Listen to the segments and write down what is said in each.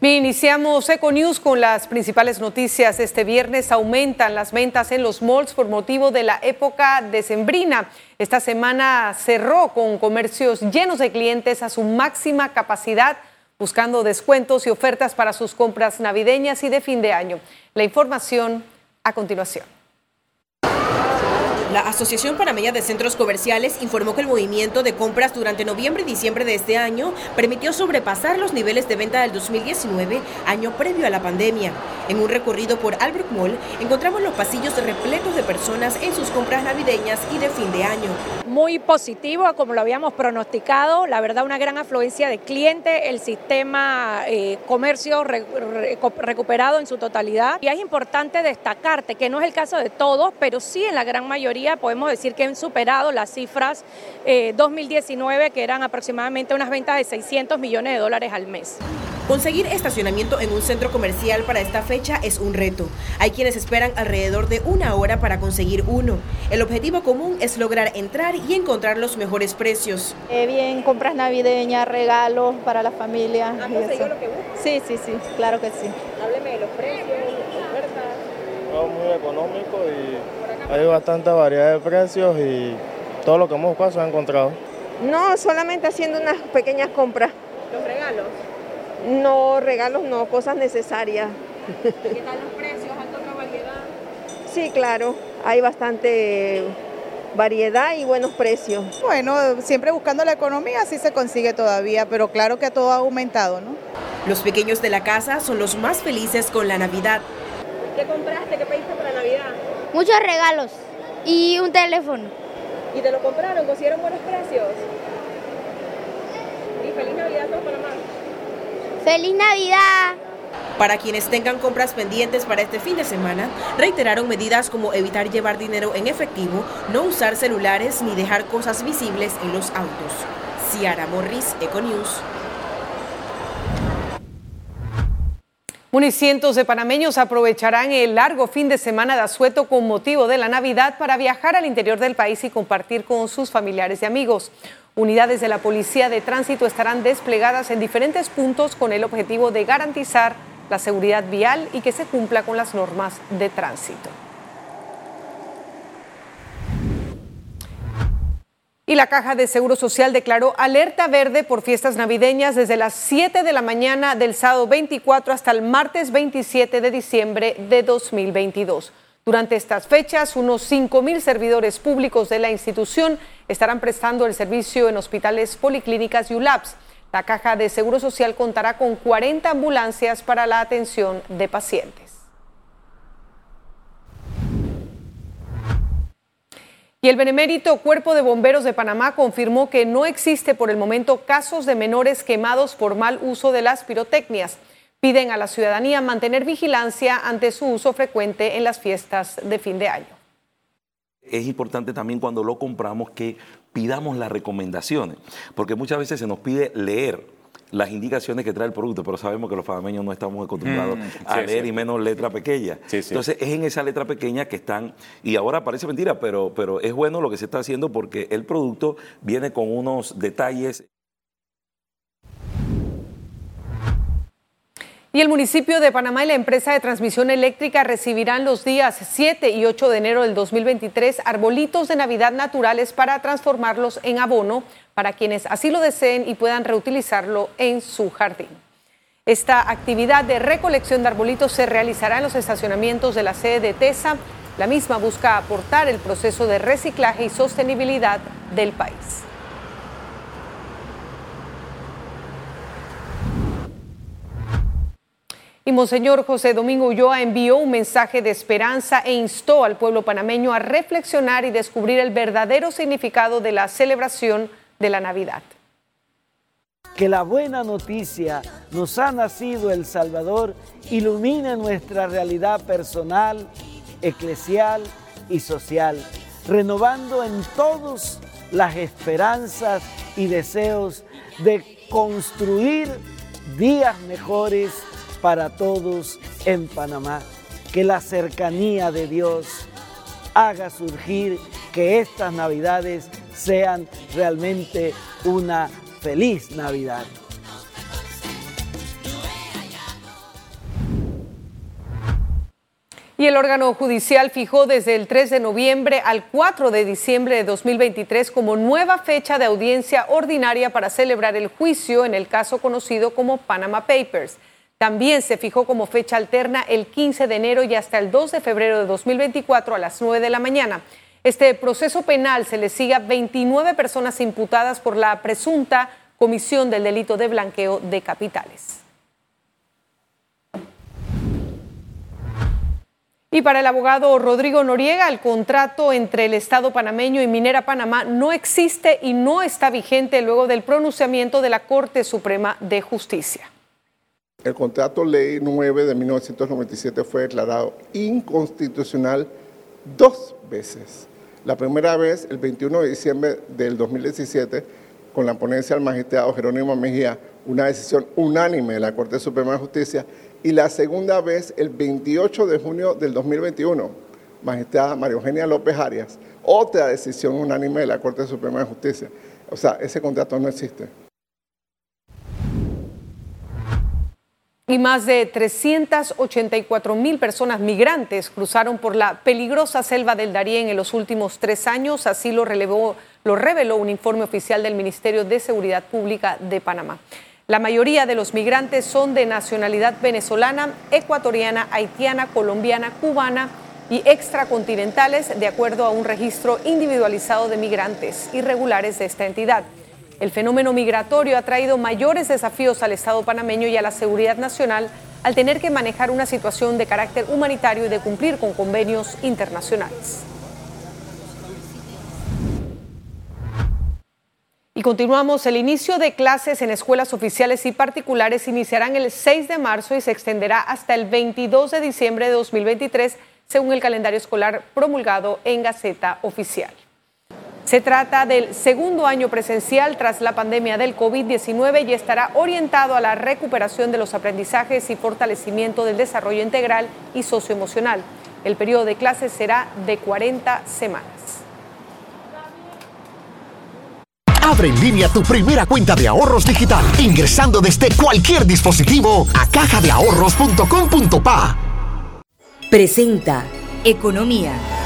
Bien, iniciamos Econews con las principales noticias. Este viernes aumentan las ventas en los malls por motivo de la época decembrina. Esta semana cerró con comercios llenos de clientes a su máxima capacidad, buscando descuentos y ofertas para sus compras navideñas y de fin de año. La información a continuación. La Asociación Panameña de Centros Comerciales informó que el movimiento de compras durante noviembre y diciembre de este año permitió sobrepasar los niveles de venta del 2019, año previo a la pandemia. En un recorrido por Albrook Mall, encontramos los pasillos repletos de personas en sus compras navideñas y de fin de año. Muy positivo, como lo habíamos pronosticado, la verdad una gran afluencia de clientes, el sistema eh, comercio recuperado en su totalidad. Y es importante destacarte que no es el caso de todos, pero sí en la gran mayoría podemos decir que han superado las cifras 2019, eh, que eran aproximadamente unas ventas de 600 millones de dólares al mes. Conseguir estacionamiento en un centro comercial para esta fecha es un reto. Hay quienes esperan alrededor de una hora para conseguir uno. El objetivo común es lograr entrar y encontrar los mejores precios. Eh, bien, compras navideñas, regalos para la familia. ¿Ha conseguido lo que busca? Sí, sí, sí, claro que sí. Hábleme de los precios, ofertas. Todo muy económico y hay bastante variedad de precios y todo lo que hemos buscado se ha encontrado. No, solamente haciendo unas pequeñas compras. ¿Los regalos? No, regalos no, cosas necesarias. ¿Qué tal los precios? ¿Hay otra variedad? Sí, claro, hay bastante variedad y buenos precios. Bueno, siempre buscando la economía sí se consigue todavía, pero claro que todo ha aumentado, ¿no? Los pequeños de la casa son los más felices con la Navidad. ¿Qué compraste? ¿Qué pediste para Navidad? Muchos regalos y un teléfono. ¿Y te lo compraron? ¿Consiguieron buenos precios? Y feliz Navidad a Panamá. ¡Feliz Navidad! Para quienes tengan compras pendientes para este fin de semana, reiteraron medidas como evitar llevar dinero en efectivo, no usar celulares ni dejar cosas visibles en los autos. Ciara Morris, Econews. Cientos de panameños aprovecharán el largo fin de semana de asueto con motivo de la Navidad para viajar al interior del país y compartir con sus familiares y amigos. Unidades de la Policía de Tránsito estarán desplegadas en diferentes puntos con el objetivo de garantizar la seguridad vial y que se cumpla con las normas de tránsito. Y la Caja de Seguro Social declaró alerta verde por fiestas navideñas desde las 7 de la mañana del sábado 24 hasta el martes 27 de diciembre de 2022. Durante estas fechas, unos 5 mil servidores públicos de la institución estarán prestando el servicio en hospitales, policlínicas y ULAPS. La Caja de Seguro Social contará con 40 ambulancias para la atención de pacientes. Y el Benemérito Cuerpo de Bomberos de Panamá confirmó que no existe por el momento casos de menores quemados por mal uso de las pirotecnias. Piden a la ciudadanía mantener vigilancia ante su uso frecuente en las fiestas de fin de año. Es importante también cuando lo compramos que pidamos las recomendaciones, porque muchas veces se nos pide leer las indicaciones que trae el producto, pero sabemos que los panameños no estamos acostumbrados mm, a leer y menos letra pequeña. Entonces es en esa letra pequeña que están, y ahora parece mentira, pero, pero es bueno lo que se está haciendo porque el producto viene con unos detalles. Y el municipio de Panamá y la empresa de transmisión eléctrica recibirán los días 7 y 8 de enero del 2023 arbolitos de Navidad naturales para transformarlos en abono para quienes así lo deseen y puedan reutilizarlo en su jardín. Esta actividad de recolección de arbolitos se realizará en los estacionamientos de la sede de TESA. La misma busca aportar el proceso de reciclaje y sostenibilidad del país. Y Monseñor José Domingo Ulloa envió un mensaje de esperanza e instó al pueblo panameño a reflexionar y descubrir el verdadero significado de la celebración de la Navidad. Que la buena noticia nos ha nacido el Salvador ilumine nuestra realidad personal, eclesial y social, renovando en todos las esperanzas y deseos de construir días mejores para todos en Panamá. Que la cercanía de Dios haga surgir que estas navidades sean realmente una feliz Navidad. Y el órgano judicial fijó desde el 3 de noviembre al 4 de diciembre de 2023 como nueva fecha de audiencia ordinaria para celebrar el juicio en el caso conocido como Panama Papers. También se fijó como fecha alterna el 15 de enero y hasta el 2 de febrero de 2024 a las 9 de la mañana. Este proceso penal se le sigue a 29 personas imputadas por la presunta comisión del delito de blanqueo de capitales. Y para el abogado Rodrigo Noriega, el contrato entre el Estado panameño y Minera Panamá no existe y no está vigente luego del pronunciamiento de la Corte Suprema de Justicia. El contrato ley 9 de 1997 fue declarado inconstitucional dos veces. La primera vez, el 21 de diciembre del 2017, con la ponencia del magistrado Jerónimo Mejía, una decisión unánime de la Corte Suprema de Justicia, y la segunda vez el 28 de junio del 2021, magistrada María Eugenia López Arias, otra decisión unánime de la Corte Suprema de Justicia. O sea, ese contrato no existe. Y más de 384 mil personas migrantes cruzaron por la peligrosa selva del Darién en los últimos tres años, así lo, relevó, lo reveló un informe oficial del Ministerio de Seguridad Pública de Panamá. La mayoría de los migrantes son de nacionalidad venezolana, ecuatoriana, haitiana, colombiana, cubana y extracontinentales, de acuerdo a un registro individualizado de migrantes irregulares de esta entidad. El fenómeno migratorio ha traído mayores desafíos al Estado panameño y a la seguridad nacional al tener que manejar una situación de carácter humanitario y de cumplir con convenios internacionales. Y continuamos, el inicio de clases en escuelas oficiales y particulares iniciarán el 6 de marzo y se extenderá hasta el 22 de diciembre de 2023, según el calendario escolar promulgado en Gaceta Oficial. Se trata del segundo año presencial tras la pandemia del COVID-19 y estará orientado a la recuperación de los aprendizajes y fortalecimiento del desarrollo integral y socioemocional. El periodo de clases será de 40 semanas. Abre en línea tu primera cuenta de ahorros digital ingresando desde cualquier dispositivo a cajadeahorros.com.pa. Presenta Economía.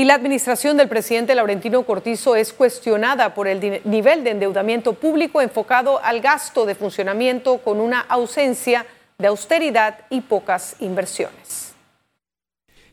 Y la administración del presidente Laurentino Cortizo es cuestionada por el nivel de endeudamiento público enfocado al gasto de funcionamiento con una ausencia de austeridad y pocas inversiones.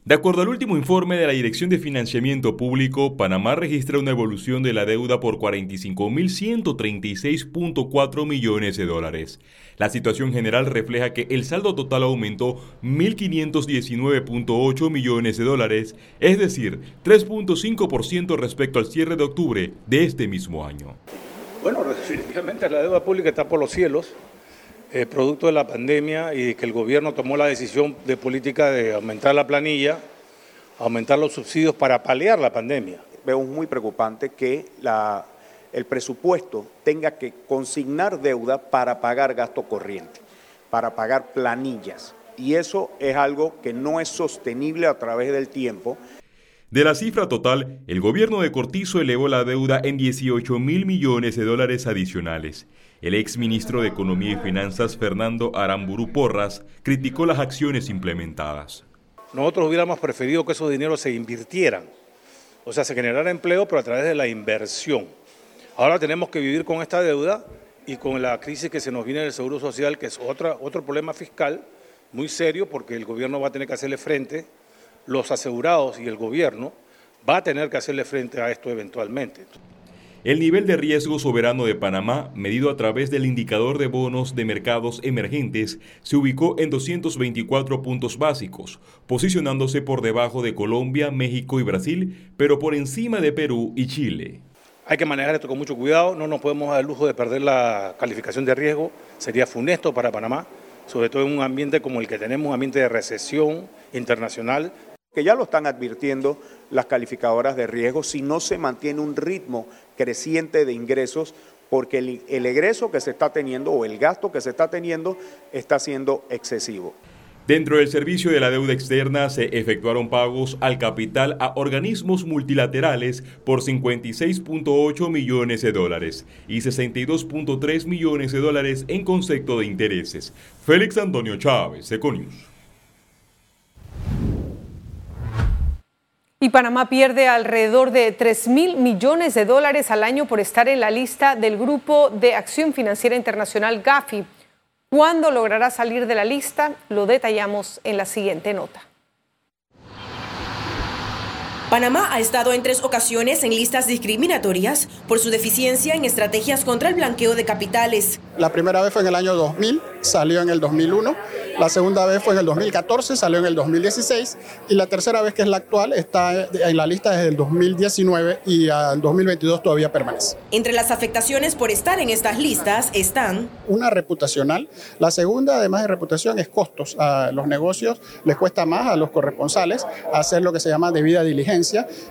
De acuerdo al último informe de la Dirección de Financiamiento Público, Panamá registra una evolución de la deuda por 45.136.4 millones de dólares. La situación general refleja que el saldo total aumentó 1.519.8 millones de dólares, es decir, 3.5% respecto al cierre de octubre de este mismo año. Bueno, definitivamente la deuda pública está por los cielos. Eh, producto de la pandemia y que el gobierno tomó la decisión de política de aumentar la planilla, aumentar los subsidios para paliar la pandemia. Veo muy preocupante que el presupuesto tenga que consignar deuda para pagar gasto corriente, para pagar planillas. Y eso es algo que no es sostenible a través del tiempo. De la cifra total, el gobierno de Cortizo elevó la deuda en 18 mil millones de dólares adicionales. El ex ministro de Economía y Finanzas, Fernando Aramburu Porras, criticó las acciones implementadas. Nosotros hubiéramos preferido que esos dineros se invirtieran, o sea, se generara empleo, pero a través de la inversión. Ahora tenemos que vivir con esta deuda y con la crisis que se nos viene del Seguro Social, que es otro problema fiscal muy serio, porque el gobierno va a tener que hacerle frente, los asegurados y el gobierno va a tener que hacerle frente a esto eventualmente. El nivel de riesgo soberano de Panamá, medido a través del indicador de bonos de mercados emergentes, se ubicó en 224 puntos básicos, posicionándose por debajo de Colombia, México y Brasil, pero por encima de Perú y Chile. Hay que manejar esto con mucho cuidado, no nos podemos dar el lujo de perder la calificación de riesgo, sería funesto para Panamá, sobre todo en un ambiente como el que tenemos, un ambiente de recesión internacional. Que ya lo están advirtiendo las calificadoras de riesgo si no se mantiene un ritmo creciente de ingresos porque el, el, egreso que se está teniendo o el gasto que se está teniendo está siendo excesivo. Dentro del servicio de la deuda externa se efectuaron pagos al capital a organismos multilaterales por 56.8 millones de dólares y 62.3 millones de dólares en concepto de intereses. Félix Antonio Chávez, Econius. Y Panamá pierde alrededor de 3 mil millones de dólares al año por estar en la lista del Grupo de Acción Financiera Internacional GAFI. ¿Cuándo logrará salir de la lista? Lo detallamos en la siguiente nota. Panamá ha estado en tres ocasiones en listas discriminatorias por su deficiencia en estrategias contra el blanqueo de capitales. La primera vez fue en el año 2000, salió en el 2001. La segunda vez fue en el 2014, salió en el 2016. Y la tercera vez, que es la actual, está en la lista desde el 2019 y al 2022 todavía permanece. Entre las afectaciones por estar en estas listas están... Una reputacional. La segunda, además de reputación, es costos. A los negocios les cuesta más a los corresponsales hacer lo que se llama debida diligencia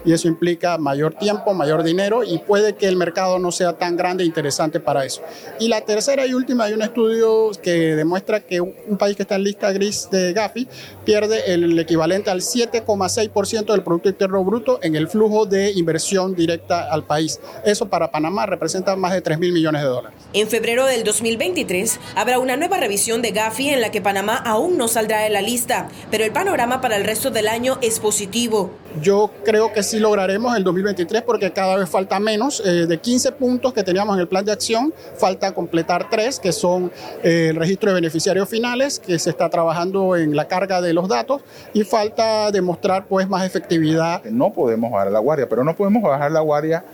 y eso implica mayor tiempo, mayor dinero y puede que el mercado no sea tan grande e interesante para eso. Y la tercera y última, hay un estudio que demuestra que un país que está en lista gris de Gafi pierde el equivalente al 7,6% del Producto Interno Bruto en el flujo de inversión directa al país. Eso para Panamá representa más de 3 mil millones de dólares. En febrero del 2023 habrá una nueva revisión de Gafi en la que Panamá aún no saldrá de la lista, pero el panorama para el resto del año es positivo. Yo creo que sí lograremos el 2023 porque cada vez falta menos. Eh, de 15 puntos que teníamos en el plan de acción, falta completar tres, que son eh, el registro de beneficiarios finales, que se está trabajando en la carga de los datos, y falta demostrar pues más efectividad. No podemos bajar la guardia, pero no podemos bajar la guardia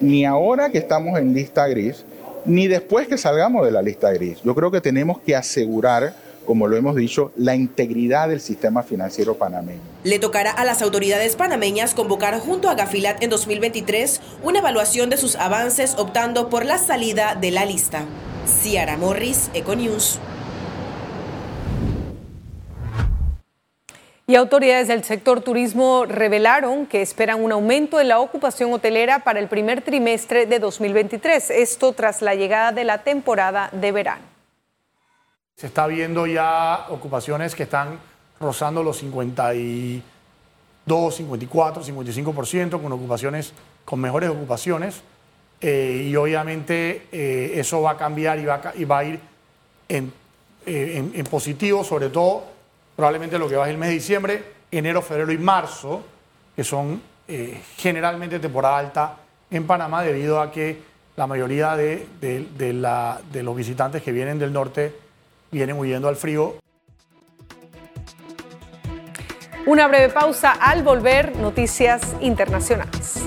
ni ahora que estamos en lista gris, ni después que salgamos de la lista gris. Yo creo que tenemos que asegurar como lo hemos dicho, la integridad del sistema financiero panameño. Le tocará a las autoridades panameñas convocar junto a Gafilat en 2023 una evaluación de sus avances optando por la salida de la lista. Ciara Morris, Econews. Y autoridades del sector turismo revelaron que esperan un aumento en la ocupación hotelera para el primer trimestre de 2023, esto tras la llegada de la temporada de verano. Se está viendo ya ocupaciones que están rozando los 52, 54, 55%, con ocupaciones, con mejores ocupaciones. Eh, y obviamente eh, eso va a cambiar y va a, y va a ir en, eh, en, en positivo, sobre todo probablemente lo que va ser el mes de diciembre, enero, febrero y marzo, que son generalmente temporada alta en Panamá debido a que la mayoría de, de, la, de los visitantes que vienen del norte vienen huyendo al frío. Una breve pausa al volver, noticias internacionales.